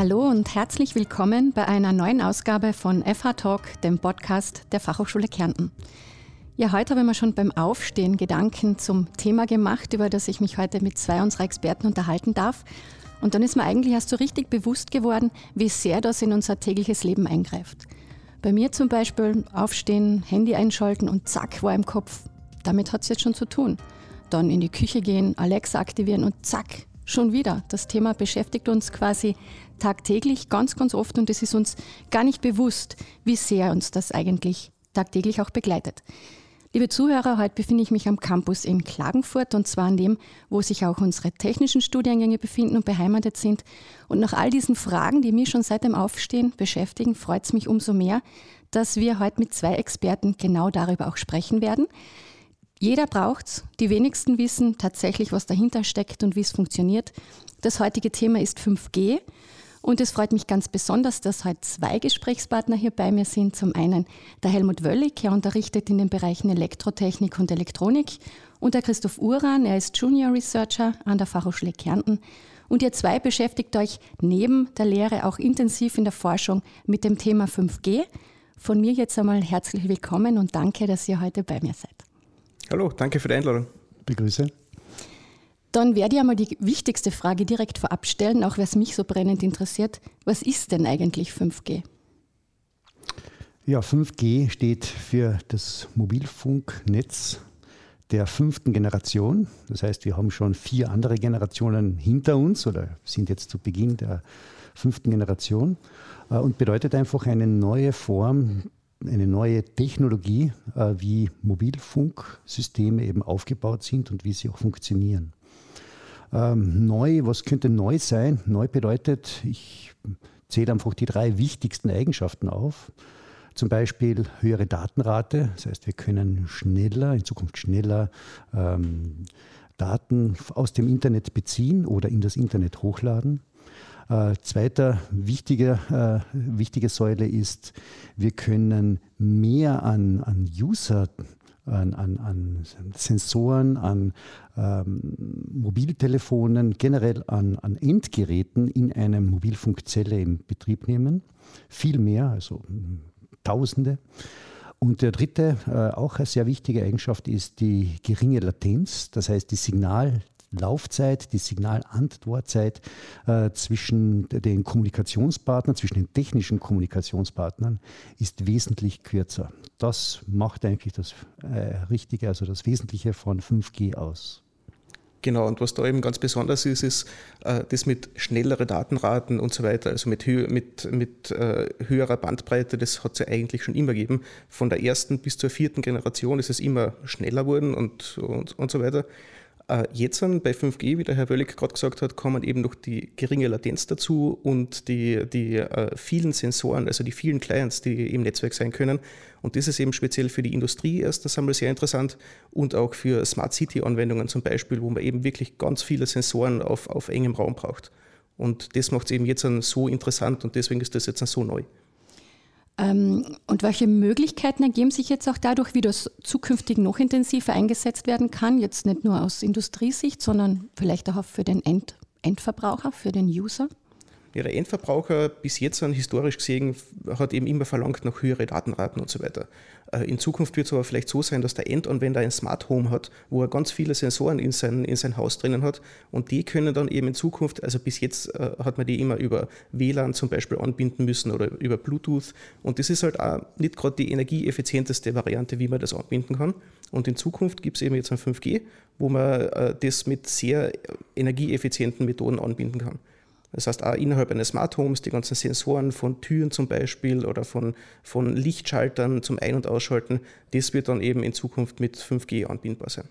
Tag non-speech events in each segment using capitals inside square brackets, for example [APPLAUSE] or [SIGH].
Hallo und herzlich willkommen bei einer neuen Ausgabe von FH Talk, dem Podcast der Fachhochschule Kärnten. Ja, heute habe ich mir schon beim Aufstehen Gedanken zum Thema gemacht, über das ich mich heute mit zwei unserer Experten unterhalten darf. Und dann ist mir eigentlich erst so richtig bewusst geworden, wie sehr das in unser tägliches Leben eingreift. Bei mir zum Beispiel aufstehen, Handy einschalten und zack, war im Kopf. Damit hat es jetzt schon zu tun. Dann in die Küche gehen, Alexa aktivieren und zack, schon wieder. Das Thema beschäftigt uns quasi tagtäglich ganz, ganz oft und es ist uns gar nicht bewusst, wie sehr uns das eigentlich tagtäglich auch begleitet. Liebe Zuhörer, heute befinde ich mich am Campus in Klagenfurt und zwar an dem, wo sich auch unsere technischen Studiengänge befinden und beheimatet sind. Und nach all diesen Fragen, die mich schon seit dem Aufstehen beschäftigen, freut es mich umso mehr, dass wir heute mit zwei Experten genau darüber auch sprechen werden. Jeder braucht es. Die wenigsten wissen tatsächlich, was dahinter steckt und wie es funktioniert. Das heutige Thema ist 5G und es freut mich ganz besonders, dass heute zwei Gesprächspartner hier bei mir sind. Zum einen der Helmut Wöllig, er unterrichtet in den Bereichen Elektrotechnik und Elektronik. Und der Christoph Uran, er ist Junior Researcher an der Fachhochschule Kärnten. Und ihr zwei beschäftigt euch neben der Lehre auch intensiv in der Forschung mit dem Thema 5G. Von mir jetzt einmal herzlich willkommen und danke, dass ihr heute bei mir seid. Hallo, danke für die Einladung. Begrüße. Dann werde ich einmal die wichtigste Frage direkt vorab stellen, auch es mich so brennend interessiert. Was ist denn eigentlich 5G? Ja, 5G steht für das Mobilfunknetz der fünften Generation. Das heißt, wir haben schon vier andere Generationen hinter uns oder sind jetzt zu Beginn der fünften Generation äh, und bedeutet einfach eine neue Form, eine neue Technologie, äh, wie Mobilfunksysteme eben aufgebaut sind und wie sie auch funktionieren. Ähm, neu, was könnte neu sein? Neu bedeutet, ich zähle einfach die drei wichtigsten Eigenschaften auf. Zum Beispiel höhere Datenrate, das heißt, wir können schneller, in Zukunft schneller ähm, Daten aus dem Internet beziehen oder in das Internet hochladen. Äh, zweiter wichtiger, äh, wichtige Säule ist, wir können mehr an, an User an, an, an Sensoren, an ähm, Mobiltelefonen, generell an, an Endgeräten in einer Mobilfunkzelle in Betrieb nehmen. Viel mehr, also Tausende. Und der dritte, äh, auch eine sehr wichtige Eigenschaft ist die geringe Latenz, das heißt die Signal, Laufzeit, die Signalantwortzeit äh, zwischen den Kommunikationspartnern, zwischen den technischen Kommunikationspartnern ist wesentlich kürzer. Das macht eigentlich das äh, Richtige, also das Wesentliche von 5G aus. Genau, und was da eben ganz besonders ist, ist äh, das mit schnelleren Datenraten und so weiter, also mit, hö mit, mit äh, höherer Bandbreite, das hat es ja eigentlich schon immer gegeben. Von der ersten bis zur vierten Generation ist es immer schneller geworden und, und, und so weiter. Äh, jetzt bei 5G, wie der Herr Wöllig gerade gesagt hat, kommen eben noch die geringe Latenz dazu und die, die äh, vielen Sensoren, also die vielen Clients, die im Netzwerk sein können. Und das ist eben speziell für die Industrie erst das einmal sehr interessant und auch für Smart City-Anwendungen zum Beispiel, wo man eben wirklich ganz viele Sensoren auf, auf engem Raum braucht. Und das macht es eben jetzt so interessant und deswegen ist das jetzt so neu. Ähm, und welche Möglichkeiten ergeben sich jetzt auch dadurch, wie das zukünftig noch intensiver eingesetzt werden kann? Jetzt nicht nur aus Industriesicht, sondern vielleicht auch für den End Endverbraucher, für den User? Ja, der Endverbraucher bis jetzt an historisch gesehen hat eben immer verlangt nach höhere Datenraten und so weiter. Äh, in Zukunft wird es aber vielleicht so sein, dass der Endanwender ein Smart Home hat, wo er ganz viele Sensoren in sein, in sein Haus drinnen hat und die können dann eben in Zukunft, also bis jetzt äh, hat man die immer über WLAN zum Beispiel anbinden müssen oder über Bluetooth und das ist halt auch nicht gerade die energieeffizienteste Variante, wie man das anbinden kann. Und in Zukunft gibt es eben jetzt ein 5G, wo man äh, das mit sehr energieeffizienten Methoden anbinden kann. Das heißt, auch innerhalb eines Smart Homes die ganzen Sensoren von Türen zum Beispiel oder von, von Lichtschaltern zum Ein- und Ausschalten, das wird dann eben in Zukunft mit 5G anbindbar sein.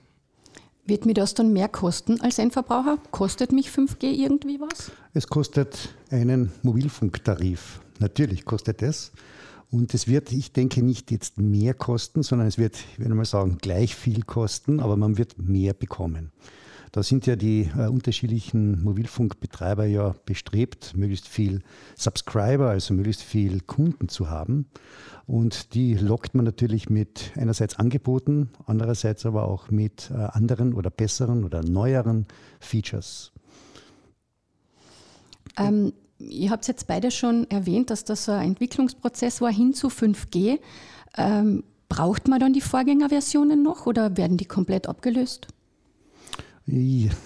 Wird mir das dann mehr kosten als Endverbraucher? Kostet mich 5G irgendwie was? Es kostet einen Mobilfunktarif. Natürlich kostet es. Und es wird, ich denke, nicht jetzt mehr kosten, sondern es wird, ich würde mal sagen, gleich viel kosten, aber man wird mehr bekommen. Da sind ja die äh, unterschiedlichen Mobilfunkbetreiber ja bestrebt, möglichst viel Subscriber, also möglichst viel Kunden zu haben. Und die lockt man natürlich mit einerseits Angeboten, andererseits aber auch mit äh, anderen oder besseren oder neueren Features. Ähm, ihr habt jetzt beide schon erwähnt, dass das ein Entwicklungsprozess war hin zu 5G. Ähm, braucht man dann die Vorgängerversionen noch oder werden die komplett abgelöst?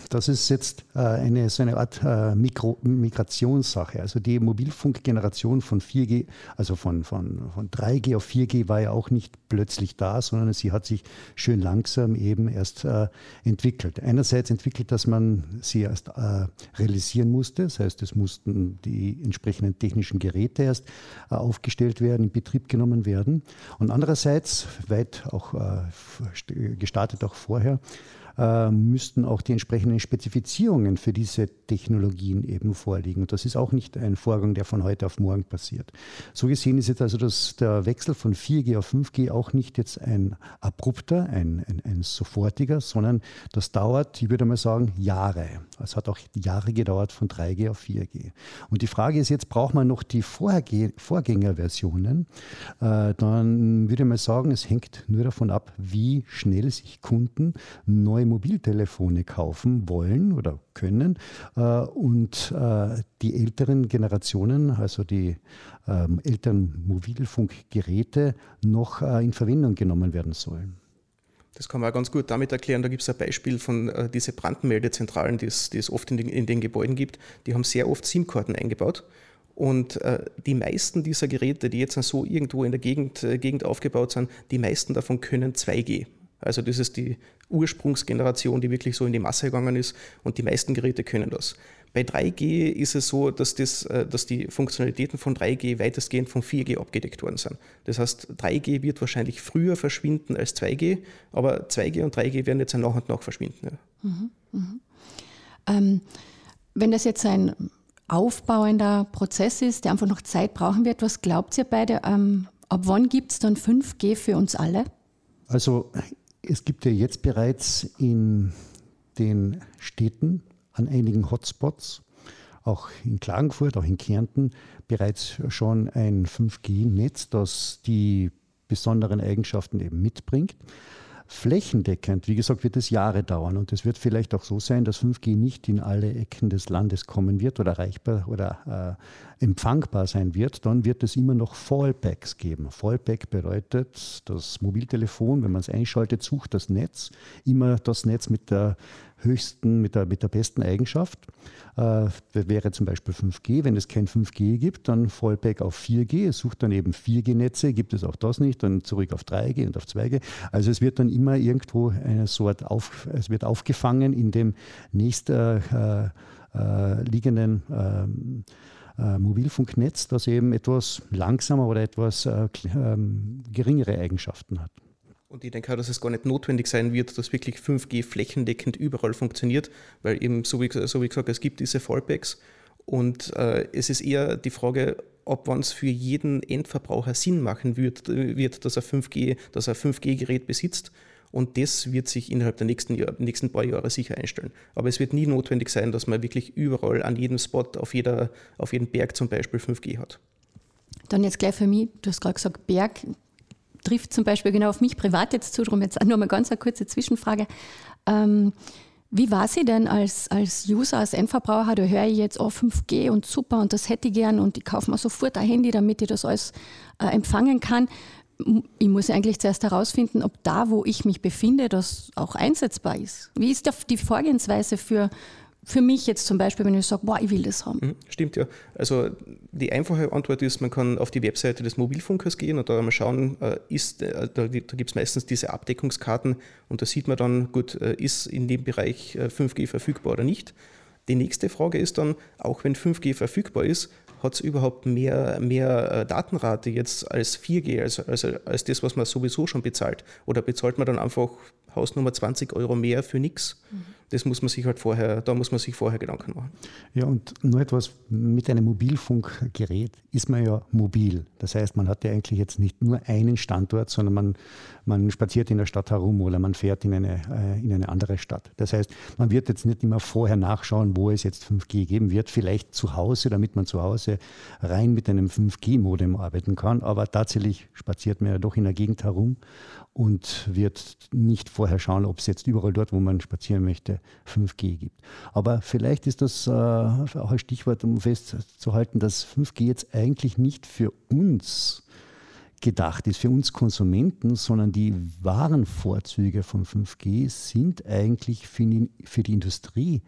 Das ist jetzt äh, eine, so eine Art äh, Mikro Migrationssache. Also die Mobilfunkgeneration von 4G, also von, von, von 3G auf 4G war ja auch nicht plötzlich da, sondern sie hat sich schön langsam eben erst äh, entwickelt. Einerseits entwickelt, dass man sie erst realisieren musste. Das heißt, es mussten die entsprechenden technischen Geräte erst aufgestellt werden, in Betrieb genommen werden. Und andererseits, weit auch gestartet auch vorher, äh, müssten auch die entsprechenden Spezifizierungen für diese Technologien eben vorliegen. Und das ist auch nicht ein Vorgang, der von heute auf morgen passiert. So gesehen ist jetzt also das, der Wechsel von 4G auf 5G auch nicht jetzt ein abrupter, ein, ein, ein sofortiger, sondern das dauert, ich würde mal sagen, Jahre. Es hat auch Jahre gedauert von 3G auf 4G. Und die Frage ist jetzt, braucht man noch die Vorge Vorgängerversionen? Äh, dann würde ich mal sagen, es hängt nur davon ab, wie schnell sich Kunden neu neue Mobiltelefone kaufen wollen oder können äh, und äh, die älteren Generationen, also die ähm, älteren Mobilfunkgeräte, noch äh, in Verwendung genommen werden sollen. Das kann man auch ganz gut damit erklären. Da gibt es ein Beispiel von äh, diese Brandmeldezentralen, die es, oft in den, in den Gebäuden gibt. Die haben sehr oft SIM-Karten eingebaut. Und äh, die meisten dieser Geräte, die jetzt so irgendwo in der Gegend, äh, Gegend aufgebaut sind, die meisten davon können 2G. Also das ist die Ursprungsgeneration, die wirklich so in die Masse gegangen ist und die meisten Geräte können das. Bei 3G ist es so, dass, das, äh, dass die Funktionalitäten von 3G weitestgehend von 4G abgedeckt worden sind. Das heißt, 3G wird wahrscheinlich früher verschwinden als 2G, aber 2G und 3G werden jetzt nach und nach verschwinden. Ja. Mhm, mh. ähm, wenn das jetzt ein aufbauender Prozess ist, der einfach noch Zeit brauchen wird, was glaubt ihr beide? Ähm, ab wann gibt es dann 5G für uns alle? Also es gibt ja jetzt bereits in den Städten an einigen Hotspots, auch in Klagenfurt, auch in Kärnten, bereits schon ein 5G-Netz, das die besonderen Eigenschaften eben mitbringt. Flächendeckend, wie gesagt, wird es Jahre dauern und es wird vielleicht auch so sein, dass 5G nicht in alle Ecken des Landes kommen wird oder erreichbar oder äh, empfangbar sein wird. Dann wird es immer noch Fallbacks geben. Fallback bedeutet, das Mobiltelefon, wenn man es einschaltet, sucht das Netz, immer das Netz mit der höchsten, mit der, mit der besten Eigenschaft. Äh, wäre zum Beispiel 5G. Wenn es kein 5G gibt, dann Fallback auf 4G. Es sucht dann eben 4G-Netze, gibt es auch das nicht, dann zurück auf 3G und auf 2G. Also es wird dann immer irgendwo eine Sort auf, es wird aufgefangen in dem nächst äh, äh, liegenden ähm, äh, Mobilfunknetz, das eben etwas langsamer oder etwas äh, ähm, geringere Eigenschaften hat. Und ich denke auch, dass es gar nicht notwendig sein wird, dass wirklich 5G flächendeckend überall funktioniert, weil eben, so wie, so wie gesagt, es gibt diese Fallbacks und äh, es ist eher die Frage, ob wann es für jeden Endverbraucher Sinn machen wird, wird dass er 5G, dass er 5G-Gerät besitzt. Und das wird sich innerhalb der nächsten, Jahr, nächsten paar Jahre sicher einstellen. Aber es wird nie notwendig sein, dass man wirklich überall an jedem Spot, auf, jeder, auf jedem Berg zum Beispiel 5G hat. Dann jetzt gleich für mich, du hast gerade gesagt, Berg, trifft zum Beispiel genau auf mich privat jetzt zu, darum jetzt nur mal ganz eine kurze Zwischenfrage. Ähm, wie war sie denn als, als User, als Endverbraucher? Da höre ich jetzt, oh, 5G und super und das hätte ich gern und ich kaufe mir sofort ein Handy, damit ich das alles äh, empfangen kann. Ich muss eigentlich zuerst herausfinden, ob da, wo ich mich befinde, das auch einsetzbar ist. Wie ist die Vorgehensweise für, für mich jetzt zum Beispiel, wenn ich sage, boah, ich will das haben? Mhm, stimmt, ja. Also die einfache Antwort ist, man kann auf die Webseite des Mobilfunkers gehen und da mal schauen, äh, ist, äh, da, da gibt es meistens diese Abdeckungskarten und da sieht man dann, gut, äh, ist in dem Bereich 5G verfügbar oder nicht. Die nächste Frage ist dann, auch wenn 5G verfügbar ist, hat es überhaupt mehr, mehr Datenrate jetzt als 4G, also, also als das, was man sowieso schon bezahlt? Oder bezahlt man dann einfach Hausnummer 20 Euro mehr für nichts? Mhm das muss man sich halt vorher, da muss man sich vorher Gedanken machen. Ja, und nur etwas mit einem Mobilfunkgerät ist man ja mobil. Das heißt, man hat ja eigentlich jetzt nicht nur einen Standort, sondern man, man spaziert in der Stadt herum oder man fährt in eine, äh, in eine andere Stadt. Das heißt, man wird jetzt nicht immer vorher nachschauen, wo es jetzt 5G geben wird, vielleicht zu Hause, damit man zu Hause rein mit einem 5G-Modem arbeiten kann, aber tatsächlich spaziert man ja doch in der Gegend herum und wird nicht vorher schauen, ob es jetzt überall dort, wo man spazieren möchte, heute 5G gibt. Aber vielleicht ist das äh, auch ein Stichwort, um festzuhalten, dass 5G jetzt eigentlich nicht für uns gedacht ist, für uns Konsumenten, sondern die wahren Vorzüge von 5G sind eigentlich für die, für die Industrie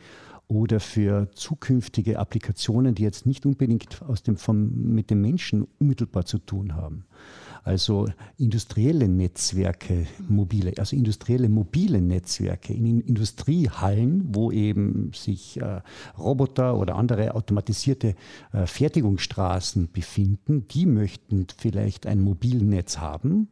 oder für zukünftige Applikationen, die jetzt nicht unbedingt aus dem, vom, mit dem Menschen unmittelbar zu tun haben. Also industrielle Netzwerke, mobile, also industrielle mobile Netzwerke in Industriehallen, wo eben sich äh, Roboter oder andere automatisierte äh, Fertigungsstraßen befinden, die möchten vielleicht ein Mobilnetz haben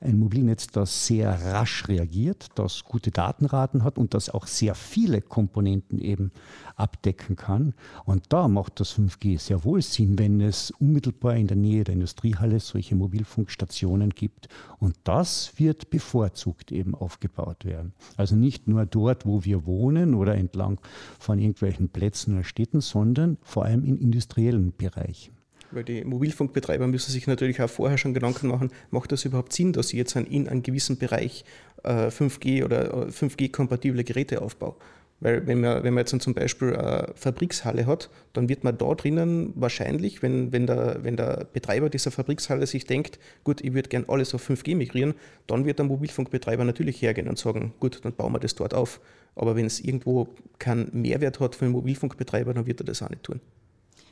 ein Mobilnetz, das sehr rasch reagiert, das gute Datenraten hat und das auch sehr viele Komponenten eben abdecken kann. Und da macht das 5G sehr wohl Sinn, wenn es unmittelbar in der Nähe der Industriehalle solche Mobilfunkstationen gibt. Und das wird bevorzugt eben aufgebaut werden. Also nicht nur dort, wo wir wohnen oder entlang von irgendwelchen Plätzen oder Städten, sondern vor allem in industriellen Bereichen. Weil die Mobilfunkbetreiber müssen sich natürlich auch vorher schon Gedanken machen, macht das überhaupt Sinn, dass ich jetzt in einem gewissen Bereich 5G äh, oder 5G-kompatible äh, Geräte aufbaue? Weil wenn man, wenn man jetzt zum Beispiel eine Fabrikshalle hat, dann wird man da drinnen wahrscheinlich, wenn, wenn, der, wenn der Betreiber dieser Fabrikshalle sich denkt, gut, ich würde gerne alles auf 5G migrieren, dann wird der Mobilfunkbetreiber natürlich hergehen und sagen, gut, dann bauen wir das dort auf. Aber wenn es irgendwo keinen Mehrwert hat für den Mobilfunkbetreiber, dann wird er das auch nicht tun.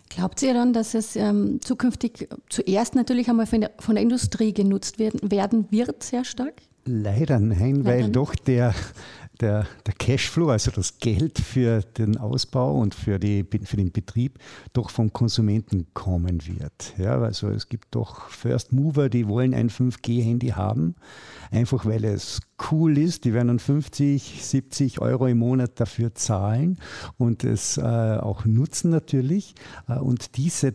Glaubt ihr dann, dass es ähm, zukünftig zuerst natürlich einmal von der, von der Industrie genutzt werden, werden wird, sehr stark? Leider nein, Leider weil nicht. doch der, der, der Cashflow, also das Geld für den Ausbau und für, die, für den Betrieb, doch vom Konsumenten kommen wird. Ja, also es gibt doch First Mover, die wollen ein 5G-Handy haben, einfach weil es cool ist. Die werden dann 50, 70 Euro im Monat dafür zahlen und es äh, auch nutzen natürlich. Äh, und diese,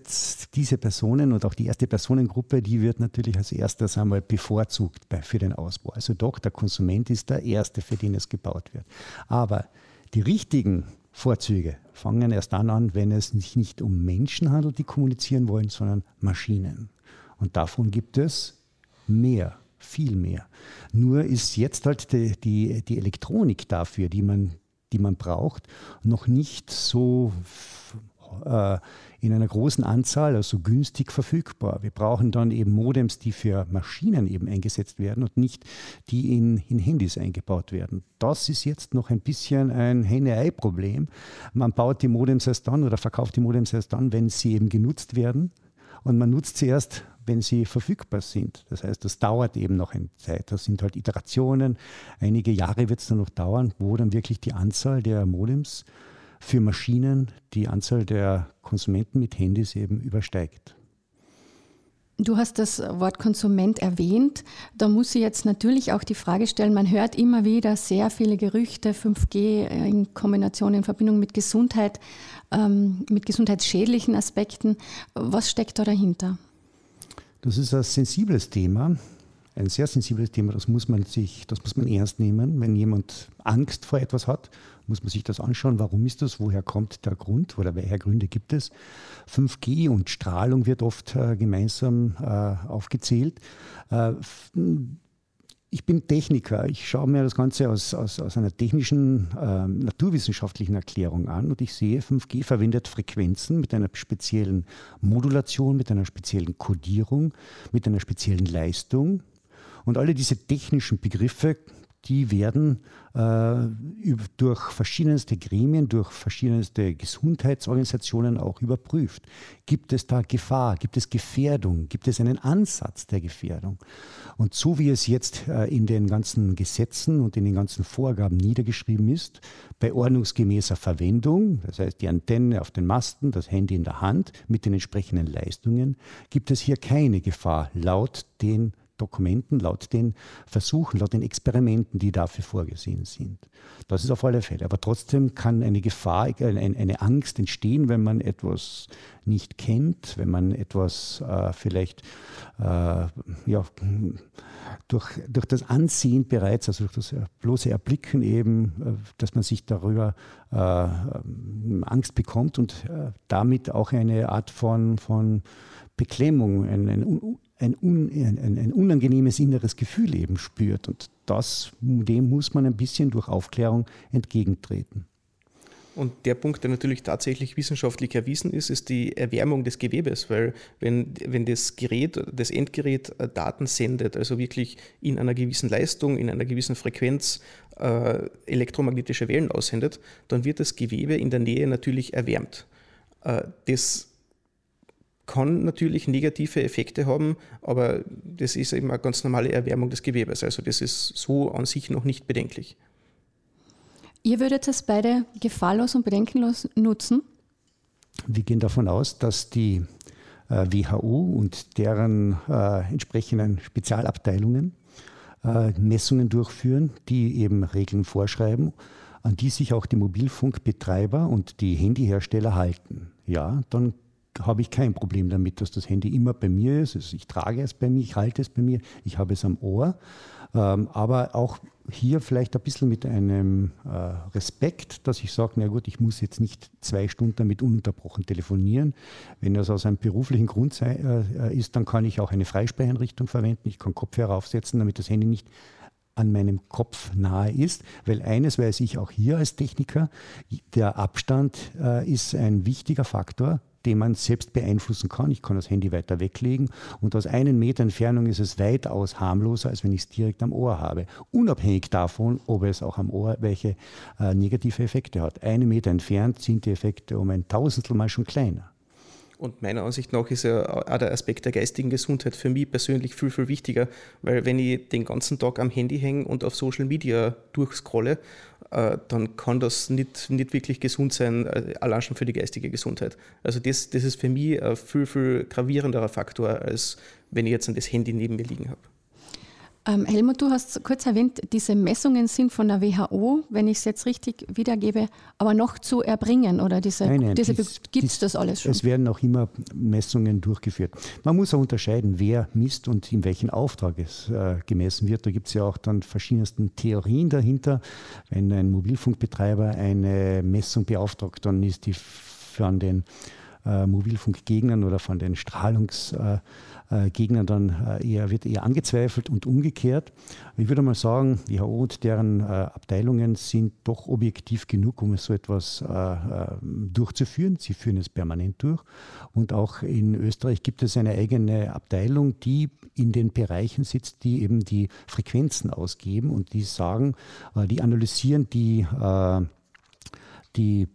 diese Personen und auch die erste Personengruppe, die wird natürlich als erstes einmal bevorzugt bei, für den Ausbau. Also doch, der Konsument ist der Erste, für den es gebaut wird. Aber die richtigen Vorzüge fangen erst dann an, wenn es sich nicht um Menschen handelt, die kommunizieren wollen, sondern Maschinen. Und davon gibt es mehr viel mehr. Nur ist jetzt halt die, die, die Elektronik dafür, die man, die man braucht, noch nicht so äh, in einer großen Anzahl, also günstig verfügbar. Wir brauchen dann eben Modems, die für Maschinen eben eingesetzt werden und nicht die in, in Handys eingebaut werden. Das ist jetzt noch ein bisschen ein Henne-Ei-Problem. Man baut die Modems erst dann oder verkauft die Modems erst dann, wenn sie eben genutzt werden. Und man nutzt sie erst, wenn sie verfügbar sind. Das heißt, das dauert eben noch eine Zeit. Das sind halt Iterationen. Einige Jahre wird es dann noch dauern, wo dann wirklich die Anzahl der Modems für Maschinen die Anzahl der Konsumenten mit Handys eben übersteigt. Du hast das Wort Konsument erwähnt. Da muss ich jetzt natürlich auch die Frage stellen, man hört immer wieder sehr viele Gerüchte, 5G in Kombination, in Verbindung mit Gesundheit, ähm, mit gesundheitsschädlichen Aspekten. Was steckt da dahinter? Das ist ein sensibles Thema, ein sehr sensibles Thema. Das muss man sich, das muss man ernst nehmen. Wenn jemand Angst vor etwas hat, muss man sich das anschauen. Warum ist das? Woher kommt der Grund? Oder welche Gründe gibt es? 5G und Strahlung wird oft äh, gemeinsam äh, aufgezählt. Äh, ich bin Techniker. Ich schaue mir das Ganze aus, aus, aus einer technischen, äh, naturwissenschaftlichen Erklärung an und ich sehe, 5G verwendet Frequenzen mit einer speziellen Modulation, mit einer speziellen Kodierung, mit einer speziellen Leistung. Und alle diese technischen Begriffe die werden äh, durch verschiedenste Gremien, durch verschiedenste Gesundheitsorganisationen auch überprüft. Gibt es da Gefahr? Gibt es Gefährdung? Gibt es einen Ansatz der Gefährdung? Und so wie es jetzt äh, in den ganzen Gesetzen und in den ganzen Vorgaben niedergeschrieben ist, bei ordnungsgemäßer Verwendung, das heißt die Antenne auf den Masten, das Handy in der Hand mit den entsprechenden Leistungen, gibt es hier keine Gefahr laut den Dokumenten, laut den Versuchen, laut den Experimenten, die dafür vorgesehen sind. Das ist auf alle Fälle. Aber trotzdem kann eine Gefahr, eine, Angst entstehen, wenn man etwas nicht kennt, wenn man etwas äh, vielleicht äh, ja, durch, durch das Ansehen bereits, also durch das bloße Erblicken eben, äh, dass man sich darüber äh, Angst bekommt und äh, damit auch eine Art von, von Beklemmung, ein, ein ein, un, ein, ein, unangenehmes inneres Gefühl eben spürt. Und das, dem muss man ein bisschen durch Aufklärung entgegentreten. Und der Punkt, der natürlich tatsächlich wissenschaftlich erwiesen ist, ist die Erwärmung des Gewebes, weil wenn, wenn das Gerät, das Endgerät äh, Daten sendet, also wirklich in einer gewissen Leistung, in einer gewissen Frequenz äh, elektromagnetische Wellen aussendet, dann wird das Gewebe in der Nähe natürlich erwärmt. Äh, das kann natürlich negative Effekte haben, aber das ist eben eine ganz normale Erwärmung des Gewebes. Also das ist so an sich noch nicht bedenklich. Ihr würdet es beide gefahrlos und bedenkenlos nutzen? Wir gehen davon aus, dass die äh, WHO und deren äh, entsprechenden Spezialabteilungen äh, Messungen durchführen, die eben Regeln vorschreiben, an die sich auch die Mobilfunkbetreiber und die Handyhersteller halten. Ja, dann habe ich kein Problem damit, dass das Handy immer bei mir ist. Also ich trage es bei mir, ich halte es bei mir, ich habe es am Ohr. Ähm, aber auch hier vielleicht ein bisschen mit einem äh, Respekt, dass ich sage, na gut, ich muss jetzt nicht zwei Stunden damit ununterbrochen telefonieren. Wenn das aus einem beruflichen Grund sei, äh, ist, dann kann ich auch eine Freisprecheinrichtung verwenden. Ich kann Kopfhörer aufsetzen, damit das Handy nicht an meinem Kopf nahe ist, weil eines weiß ich auch hier als Techniker, der Abstand äh, ist ein wichtiger Faktor den man selbst beeinflussen kann. Ich kann das Handy weiter weglegen und aus einem Meter Entfernung ist es weitaus harmloser, als wenn ich es direkt am Ohr habe. Unabhängig davon, ob es auch am Ohr welche äh, negative Effekte hat. Einen Meter entfernt sind die Effekte um ein Tausendstel mal schon kleiner. Und meiner Ansicht nach ist ja auch der Aspekt der geistigen Gesundheit für mich persönlich viel, viel wichtiger, weil wenn ich den ganzen Tag am Handy hänge und auf Social Media durchscrolle, äh, dann kann das nicht, nicht wirklich gesund sein, äh, allein schon für die geistige Gesundheit. Also das, das ist für mich ein viel, viel gravierenderer Faktor, als wenn ich jetzt das Handy neben mir liegen habe. Ähm, Helmut, du hast kurz erwähnt, diese Messungen sind von der WHO, wenn ich es jetzt richtig wiedergebe, aber noch zu erbringen oder diese, diese gibt es das alles schon? Es werden auch immer Messungen durchgeführt. Man muss auch unterscheiden, wer misst und in welchen Auftrag es äh, gemessen wird. Da gibt es ja auch dann verschiedensten Theorien dahinter. Wenn ein Mobilfunkbetreiber eine Messung beauftragt, dann ist die von den äh, Mobilfunkgegnern oder von den Strahlungs äh, äh, Gegnern dann äh, eher, wird eher angezweifelt und umgekehrt. Ich würde mal sagen, die WHO und deren äh, Abteilungen sind doch objektiv genug, um so etwas durchzuführen. Sie führen es permanent durch. Und auch in Österreich gibt es eine eigene Abteilung, die in den Bereichen sitzt, die eben die Frequenzen ausgeben und die sagen, die analysieren die, die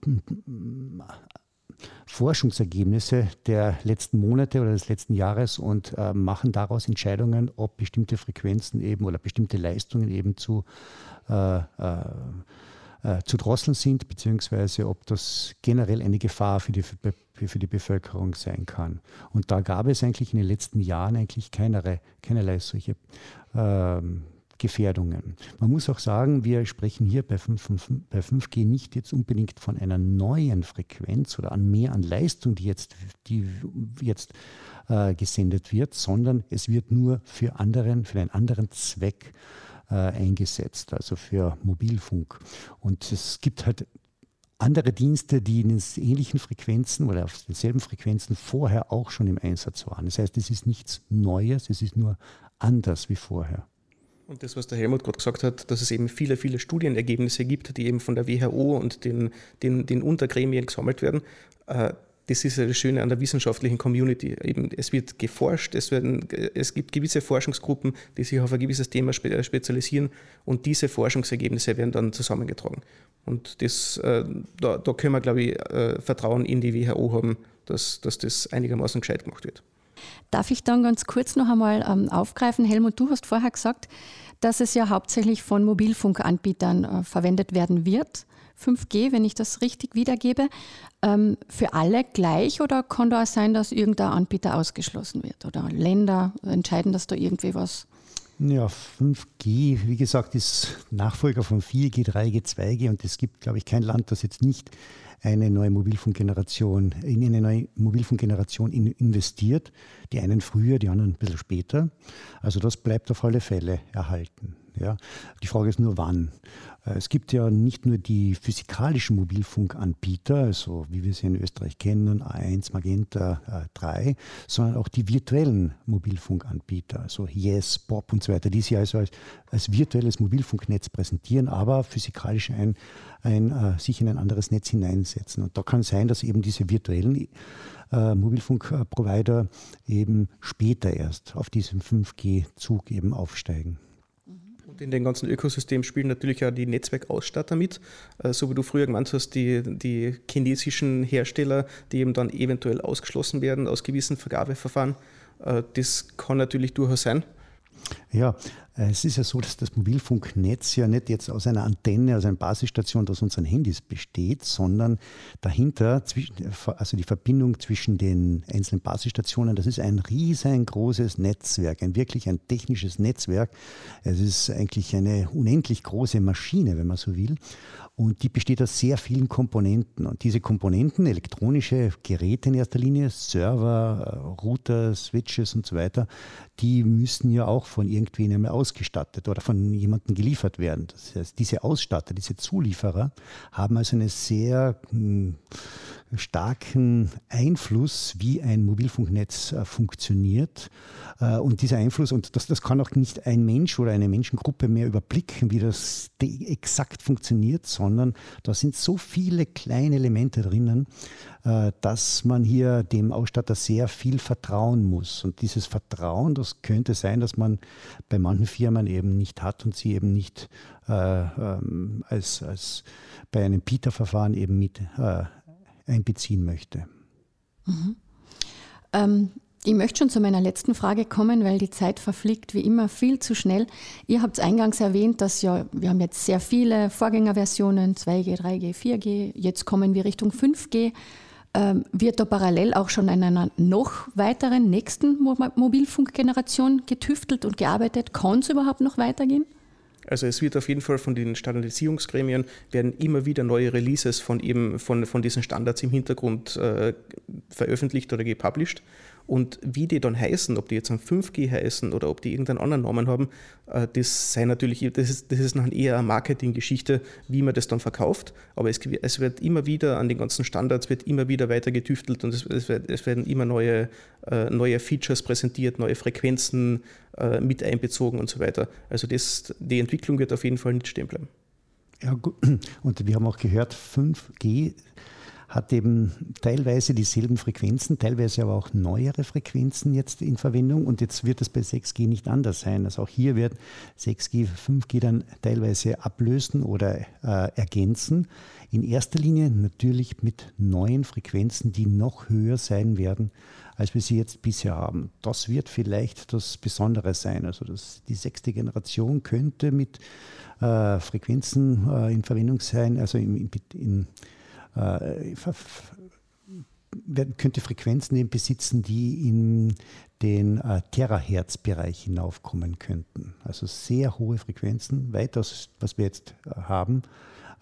Forschungsergebnisse der letzten Monate oder des letzten Jahres und äh, machen daraus Entscheidungen, ob bestimmte Frequenzen eben oder bestimmte Leistungen eben zu, äh, äh, äh zu drosseln sind, beziehungsweise ob das generell eine Gefahr für die, für die Bevölkerung sein kann. Und da gab es eigentlich in den letzten Jahren eigentlich keinerlei, keinerlei solche ähm, Gefährdungen. Man muss auch sagen, wir sprechen hier bei, 5, bei 5G nicht jetzt unbedingt von einer neuen Frequenz oder an mehr an Leistung, die jetzt, die jetzt äh, gesendet wird, sondern es wird nur für, anderen, für einen anderen Zweck äh, eingesetzt, also für Mobilfunk. Und es gibt halt andere Dienste, die in ähnlichen Frequenzen oder auf denselben Frequenzen vorher auch schon im Einsatz waren. Das heißt, es ist nichts Neues, es ist nur anders wie vorher. Und das, was der Helmut gerade gesagt hat, dass es eben viele, viele Studienergebnisse gibt, die eben von der WHO und den, den, den Untergremien gesammelt werden, äh, das ist ja das Schöne an der wissenschaftlichen Community. Eben, es wird geforscht, es, werden, es gibt gewisse Forschungsgruppen, die sich auf ein gewisses Thema spezialisieren und diese Forschungsergebnisse werden dann zusammengetragen. Und das, äh, da, da können wir, glaube ich, äh, Vertrauen in die WHO haben, dass, dass das einigermaßen gescheit gemacht wird. Darf ich dann ganz kurz noch einmal ähm, aufgreifen? Helmut, du hast vorher gesagt, dass es ja hauptsächlich von Mobilfunkanbietern äh, verwendet werden wird. 5G, wenn ich das richtig wiedergebe, ähm, für alle gleich oder kann da auch sein, dass irgendein Anbieter ausgeschlossen wird oder Länder entscheiden, dass da irgendwie was ja, 5G, wie gesagt, ist Nachfolger von 4G, 3G, 2G und es gibt, glaube ich, kein Land, das jetzt nicht eine neue Mobilfunkgeneration, in eine neue Mobilfunkgeneration investiert. Die einen früher, die anderen ein bisschen später. Also das bleibt auf alle Fälle erhalten. Ja. Die Frage ist nur, wann. Äh, es gibt ja nicht nur die physikalischen Mobilfunkanbieter, also wie wir sie in Österreich kennen, A1, Magenta, äh, 3, sondern auch die virtuellen Mobilfunkanbieter, also Yes, Bob und so weiter, die sie also als, als virtuelles Mobilfunknetz präsentieren, aber physikalisch ein, ein, äh, sich in ein anderes Netz hineinsetzen. Und da kann sein, dass eben diese virtuellen äh, Mobilfunkprovider eben später erst auf diesem 5G-Zug eben aufsteigen. Und in dem ganzen Ökosystem spielen natürlich auch die Netzwerkausstatter mit. Äh, so wie du früher gemeint hast, die, die chinesischen Hersteller, die eben dann eventuell ausgeschlossen werden aus gewissen Vergabeverfahren. Äh, das kann natürlich durchaus sein. Ja, es ist ja so, dass das Mobilfunknetz ja nicht jetzt aus einer Antenne, aus einer Basisstation aus unseren Handys besteht, sondern dahinter, also die Verbindung zwischen den einzelnen Basisstationen, das ist ein riesengroßes Netzwerk, ein wirklich ein technisches Netzwerk. Es ist eigentlich eine unendlich große Maschine, wenn man so will. Und die besteht aus sehr vielen Komponenten. Und diese Komponenten, elektronische Geräte in erster Linie, Server, äh, Router, Switches und so weiter, die müssen ja auch von irgendwen ausgestattet oder von jemandem geliefert werden. Das heißt, diese Ausstatter, diese Zulieferer haben also eine sehr hm, starken Einfluss, wie ein Mobilfunknetz äh, funktioniert. Äh, und dieser Einfluss, und das, das kann auch nicht ein Mensch oder eine Menschengruppe mehr überblicken, wie das exakt funktioniert, sondern da sind so viele kleine Elemente drinnen, äh, dass man hier dem Ausstatter sehr viel vertrauen muss. Und dieses Vertrauen, das könnte sein, dass man bei manchen Firmen eben nicht hat und sie eben nicht äh, ähm, als, als bei einem PITA-Verfahren eben mit äh, einbeziehen möchte. Mhm. Ähm, ich möchte schon zu meiner letzten Frage kommen, weil die Zeit verfliegt wie immer viel zu schnell. Ihr habt eingangs erwähnt, dass ja, wir haben jetzt sehr viele Vorgängerversionen, 2G, 3G, 4G, jetzt kommen wir Richtung 5G. Ähm, wird da parallel auch schon an einer noch weiteren nächsten Mobilfunkgeneration getüftelt und gearbeitet? Kann es überhaupt noch weitergehen? Also es wird auf jeden Fall von den Standardisierungsgremien werden immer wieder neue Releases von eben von, von diesen Standards im Hintergrund äh, veröffentlicht oder gepublished. Und wie die dann heißen, ob die jetzt ein 5G heißen oder ob die irgendeinen anderen Namen haben, äh, das sei natürlich, das ist, das ist noch eher eine Marketinggeschichte, wie man das dann verkauft. Aber es, es, wird immer wieder an den ganzen Standards wird immer wieder weiter getüftelt und es, es, wird, es werden immer neue, äh, neue Features präsentiert, neue Frequenzen äh, mit einbezogen und so weiter. Also das, die Entwicklung wird auf jeden Fall nicht stehen bleiben. Ja, gut. [CLEARS THROAT] Und wir haben auch gehört, 5G hat eben teilweise dieselben Frequenzen, teilweise aber auch neuere Frequenzen jetzt in Verwendung und jetzt wird es bei 6G nicht anders sein. Also auch hier wird 6G, 5G dann teilweise ablösen oder äh, ergänzen. In erster Linie natürlich mit neuen Frequenzen, die noch höher sein werden, als wir sie jetzt bisher haben. Das wird vielleicht das Besondere sein. Also das, die sechste Generation könnte mit äh, Frequenzen äh, in Verwendung sein, also in, in, in äh, könnte Frequenzen besitzen, die in den äh, Terahertz-Bereich hinaufkommen könnten. Also sehr hohe Frequenzen, weitaus, was wir jetzt äh, haben.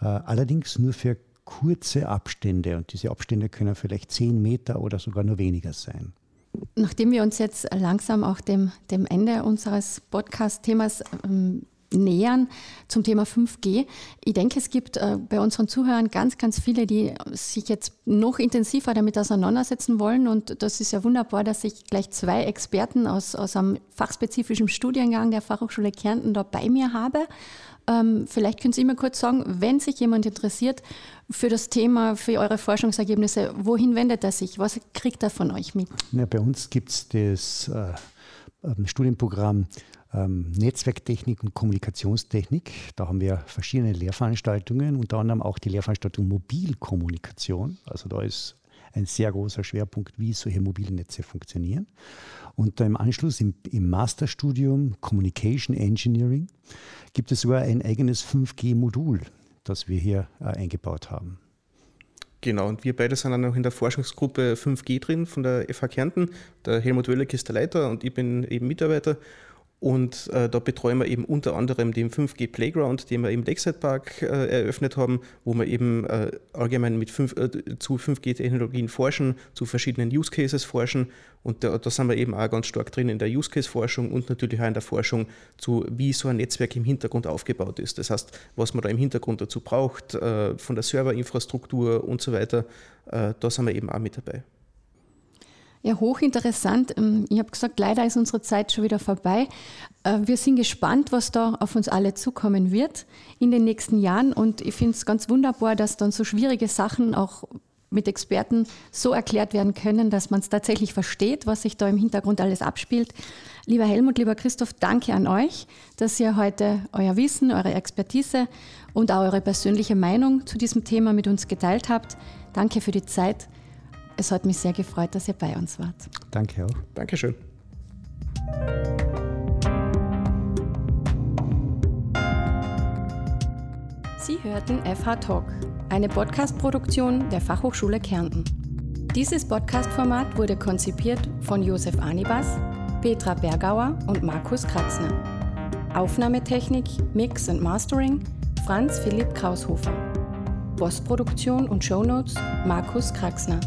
Äh, allerdings nur für kurze Abstände und diese Abstände können vielleicht 10 Meter oder sogar nur weniger sein. Nachdem wir uns jetzt langsam auch dem, dem Ende unseres Podcast-Themas ähm, nähern zum Thema 5G. Ich denke, es gibt äh, bei unseren Zuhörern ganz, ganz viele, die sich jetzt noch intensiver damit auseinandersetzen wollen. Und das ist ja wunderbar, dass sich gleich zwei Experten aus, aus einem fachspezifischen Studiengang der Fachhochschule Kärnten da bei mir habe. Ähm, vielleicht können Sie mir kurz sagen, wenn sich jemand interessiert für das Thema, für eure Forschungsergebnisse, wohin wendet er sich? Was kriegt er von euch mit? Ja, bei uns gibt es das äh, ähm, Studienprogramm ähm, Netzwerktechnik und Kommunikationstechnik. Da haben wir verschiedene Lehrveranstaltungen, unter anderem auch die Lehrveranstaltung Mobilkommunikation. Also da ist ein sehr großer Schwerpunkt, wie solche Mobilnetze funktionieren. Und im Anschluss im, im Masterstudium Communication Engineering gibt es sogar ein eigenes 5G-Modul, das wir hier äh, eingebaut haben. Genau, und wir beide sind dann noch in der Forschungsgruppe 5G drin von der FH Kärnten. Der Helmut Wölleck ist der Leiter und ich bin eben Mitarbeiter. Und äh, da betreuen wir eben unter anderem den 5G Playground, den wir im Lakeside Park äh, eröffnet haben, wo wir eben äh, allgemein mit 5, äh, zu 5G-Technologien forschen, zu verschiedenen Use Cases forschen. Und da, da, sind wir eben auch ganz stark drin in der Use Case-Forschung und natürlich auch in der Forschung zu, wie so ein Netzwerk im Hintergrund aufgebaut ist. Das heißt, was man da im Hintergrund dazu braucht, äh, von der Serverinfrastruktur und so weiter, äh, da sind wir eben auch mit dabei. Ja, hochinteressant. Ähm, ich habe gesagt, leider ist unsere Zeit schon wieder vorbei. Äh, wir sind gespannt, was da auf uns alle zukommen wird in den nächsten Jahren. Und ich finde es ganz wunderbar, dass dann so schwierige Sachen auch mit Experten so erklärt werden können, dass man es tatsächlich versteht, was sich da im Hintergrund alles abspielt. Lieber Helmut, lieber Christoph, danke an euch, dass ihr heute euer Wissen, eure Expertise und auch eure persönliche Meinung zu diesem Thema mit uns geteilt habt. Danke für die Zeit. Es hat mich sehr gefreut, dass ihr bei uns wart. Danke auch. Dankeschön. Sie hörten FH Talk, eine Podcast-Produktion der Fachhochschule Kärnten. Dieses Podcast-Format wurde konzipiert von Josef Anibas, Petra Bergauer und Markus Kratzner. Aufnahmetechnik, Mix und Mastering Franz Philipp Kraushofer. Postproduktion und Shownotes Markus Kraxner.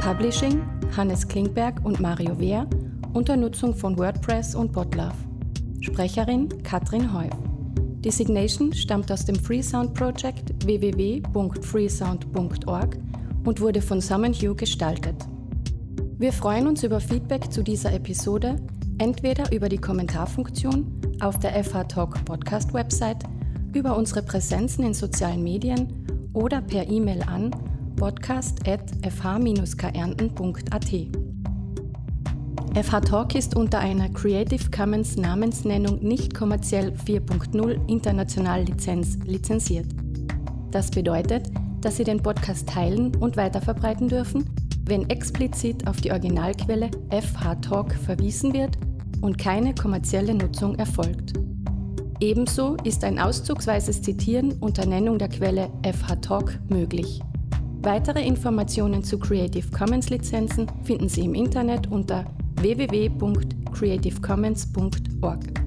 Publishing Hannes Klingberg und Mario Wehr unter Nutzung von WordPress und Botlove. Sprecherin Katrin Heuf. Designation stammt aus dem Freesound Project www.freesound.org und wurde von Summon Hugh gestaltet. Wir freuen uns über Feedback zu dieser Episode, entweder über die Kommentarfunktion auf der FH Talk Podcast Website, über unsere Präsenzen in sozialen Medien oder per E-Mail an podcast.fh-kärnten.at. FH Talk ist unter einer Creative Commons Namensnennung nicht kommerziell 4.0 international Lizenz lizenziert. Das bedeutet, dass Sie den Podcast teilen und weiterverbreiten dürfen, wenn explizit auf die Originalquelle FH Talk verwiesen wird und keine kommerzielle Nutzung erfolgt. Ebenso ist ein auszugsweises Zitieren unter Nennung der Quelle FH Talk möglich. Weitere Informationen zu Creative Commons Lizenzen finden Sie im Internet unter www.creativecommons.org.